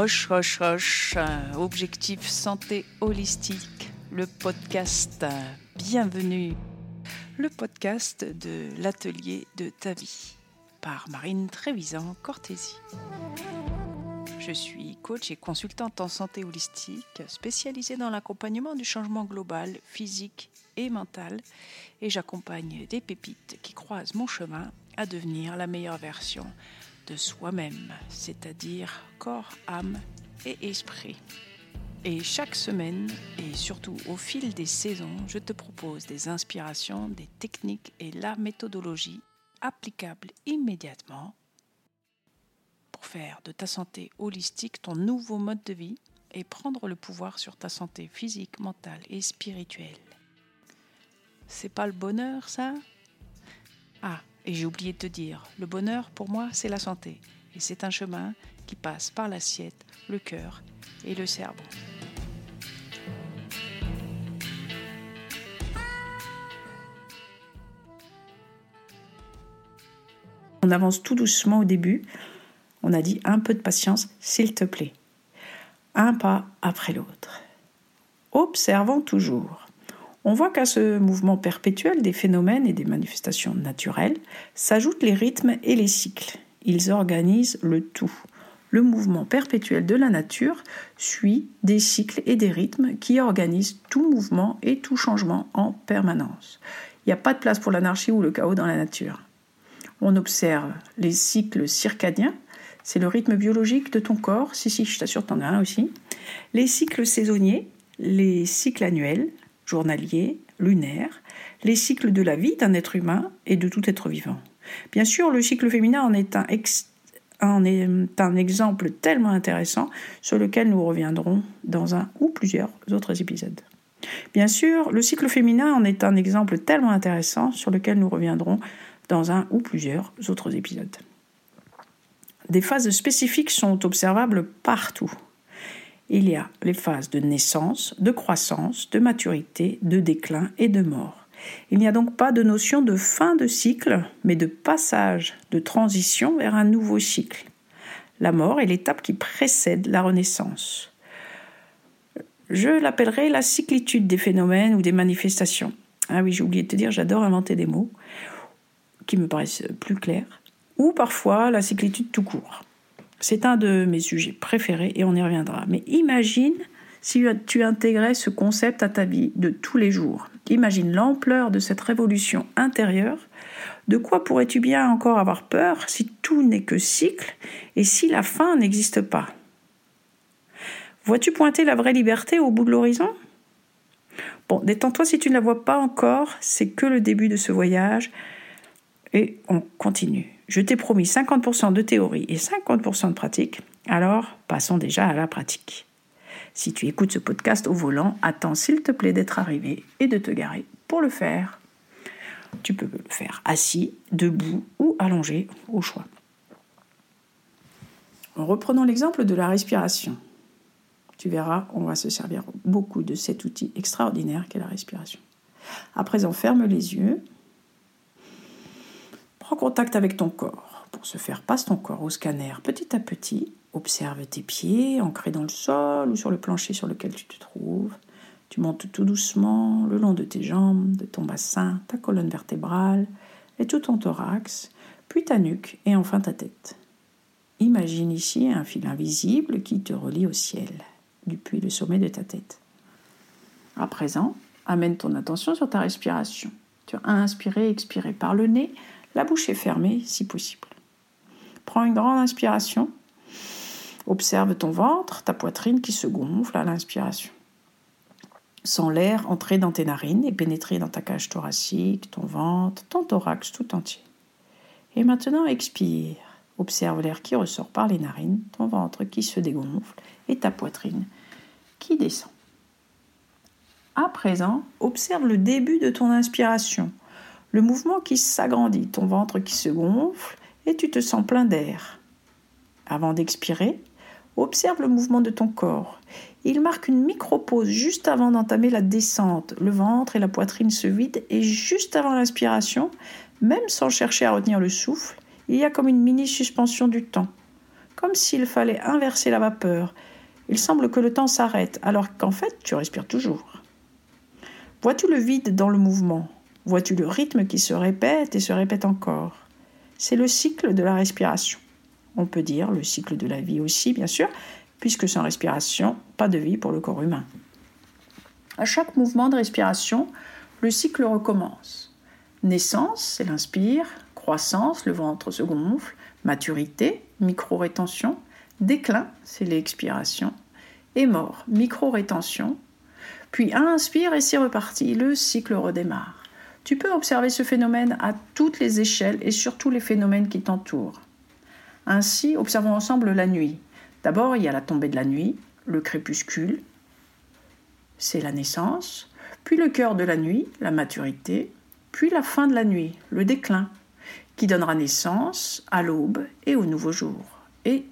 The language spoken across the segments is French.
Hoche, hoche, hoche. Objectif santé holistique. Le podcast. Bienvenue. Le podcast de l'atelier de ta vie. Par Marine Trévisan Cortési. Je suis coach et consultante en santé holistique, spécialisée dans l'accompagnement du changement global, physique et mental, et j'accompagne des pépites qui croisent mon chemin à devenir la meilleure version de soi-même, c'est-à-dire corps, âme et esprit. Et chaque semaine, et surtout au fil des saisons, je te propose des inspirations, des techniques et la méthodologie applicables immédiatement pour faire de ta santé holistique ton nouveau mode de vie et prendre le pouvoir sur ta santé physique, mentale et spirituelle. C'est pas le bonheur, ça? Ah, et j'ai oublié de te dire, le bonheur pour moi, c'est la santé. Et c'est un chemin qui passe par l'assiette, le cœur et le cerveau. On avance tout doucement au début. On a dit un peu de patience, s'il te plaît. Un pas après l'autre. Observons toujours on voit qu'à ce mouvement perpétuel des phénomènes et des manifestations naturelles s'ajoutent les rythmes et les cycles. Ils organisent le tout. Le mouvement perpétuel de la nature suit des cycles et des rythmes qui organisent tout mouvement et tout changement en permanence. Il n'y a pas de place pour l'anarchie ou le chaos dans la nature. On observe les cycles circadiens, c'est le rythme biologique de ton corps, si si, je t'assure, t'en as un aussi. Les cycles saisonniers, les cycles annuels, journalier, lunaire, les cycles de la vie d'un être humain et de tout être vivant. Bien sûr, le cycle féminin en est un, est un exemple tellement intéressant sur lequel nous reviendrons dans un ou plusieurs autres épisodes. Bien sûr, le cycle féminin en est un exemple tellement intéressant sur lequel nous reviendrons dans un ou plusieurs autres épisodes. Des phases spécifiques sont observables partout il y a les phases de naissance, de croissance, de maturité, de déclin et de mort. Il n'y a donc pas de notion de fin de cycle, mais de passage, de transition vers un nouveau cycle. La mort est l'étape qui précède la renaissance. Je l'appellerai la cyclitude des phénomènes ou des manifestations. Ah oui, j'ai oublié de te dire, j'adore inventer des mots qui me paraissent plus clairs. Ou parfois la cyclitude tout court. C'est un de mes sujets préférés et on y reviendra. Mais imagine si tu intégrais ce concept à ta vie de tous les jours. Imagine l'ampleur de cette révolution intérieure. De quoi pourrais-tu bien encore avoir peur si tout n'est que cycle et si la fin n'existe pas? Vois-tu pointer la vraie liberté au bout de l'horizon? Bon, détends-toi si tu ne la vois pas encore, c'est que le début de ce voyage et on continue. Je t'ai promis 50% de théorie et 50% de pratique, alors passons déjà à la pratique. Si tu écoutes ce podcast au volant, attends s'il te plaît d'être arrivé et de te garer pour le faire. Tu peux le faire assis, debout ou allongé, au choix. Reprenons l'exemple de la respiration. Tu verras, on va se servir beaucoup de cet outil extraordinaire qu'est la respiration. À présent, ferme les yeux Contact avec ton corps. Pour ce faire, passe ton corps au scanner petit à petit. Observe tes pieds ancrés dans le sol ou sur le plancher sur lequel tu te trouves. Tu montes tout doucement le long de tes jambes, de ton bassin, ta colonne vertébrale et tout ton thorax, puis ta nuque et enfin ta tête. Imagine ici un fil invisible qui te relie au ciel, depuis le sommet de ta tête. À présent, amène ton attention sur ta respiration. Tu as inspiré, expiré par le nez la bouche est fermée si possible. Prends une grande inspiration. Observe ton ventre, ta poitrine qui se gonfle à l'inspiration. Sens l'air entrer dans tes narines et pénétrer dans ta cage thoracique, ton ventre, ton thorax tout entier. Et maintenant expire. Observe l'air qui ressort par les narines, ton ventre qui se dégonfle et ta poitrine qui descend. À présent, observe le début de ton inspiration le mouvement qui s'agrandit, ton ventre qui se gonfle et tu te sens plein d'air. Avant d'expirer, observe le mouvement de ton corps. Il marque une micro-pause juste avant d'entamer la descente. Le ventre et la poitrine se vident et juste avant l'inspiration, même sans chercher à retenir le souffle, il y a comme une mini suspension du temps. comme s'il fallait inverser la vapeur. Il semble que le temps s'arrête, alors qu'en fait, tu respires toujours. Vois-tu le vide dans le mouvement? Vois-tu le rythme qui se répète et se répète encore? C'est le cycle de la respiration. On peut dire le cycle de la vie aussi, bien sûr, puisque sans respiration, pas de vie pour le corps humain. À chaque mouvement de respiration, le cycle recommence. Naissance, c'est l'inspire, croissance, le ventre se gonfle, maturité, micro-rétention, déclin, c'est l'expiration, et mort, micro-rétention, puis inspire et c'est reparti, le cycle redémarre. Tu peux observer ce phénomène à toutes les échelles et sur tous les phénomènes qui t'entourent. Ainsi, observons ensemble la nuit. D'abord, il y a la tombée de la nuit, le crépuscule, c'est la naissance, puis le cœur de la nuit, la maturité, puis la fin de la nuit, le déclin, qui donnera naissance à l'aube et au nouveau jour, et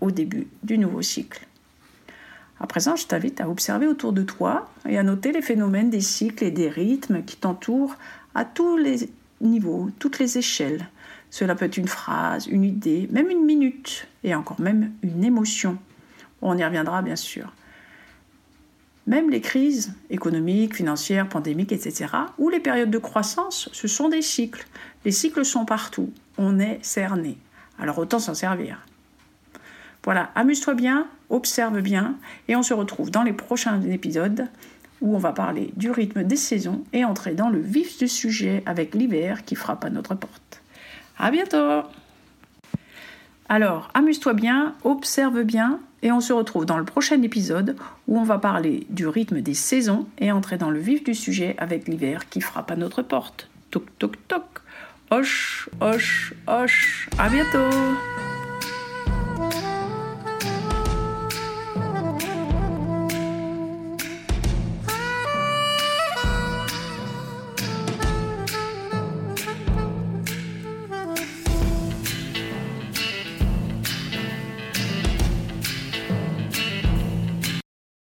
au début du nouveau cycle. À présent, je t'invite à observer autour de toi et à noter les phénomènes des cycles et des rythmes qui t'entourent à tous les niveaux, toutes les échelles. Cela peut être une phrase, une idée, même une minute, et encore même une émotion. On y reviendra bien sûr. Même les crises économiques, financières, pandémiques, etc., ou les périodes de croissance, ce sont des cycles. Les cycles sont partout. On est cerné. Alors autant s'en servir. Voilà, amuse-toi bien, observe bien, et on se retrouve dans les prochains épisodes où on va parler du rythme des saisons et entrer dans le vif du sujet avec l'hiver qui frappe à notre porte. À bientôt! Alors, amuse-toi bien, observe bien, et on se retrouve dans le prochain épisode où on va parler du rythme des saisons et entrer dans le vif du sujet avec l'hiver qui frappe à notre porte. Toc toc toc. Hoche, hoche, hoche. À bientôt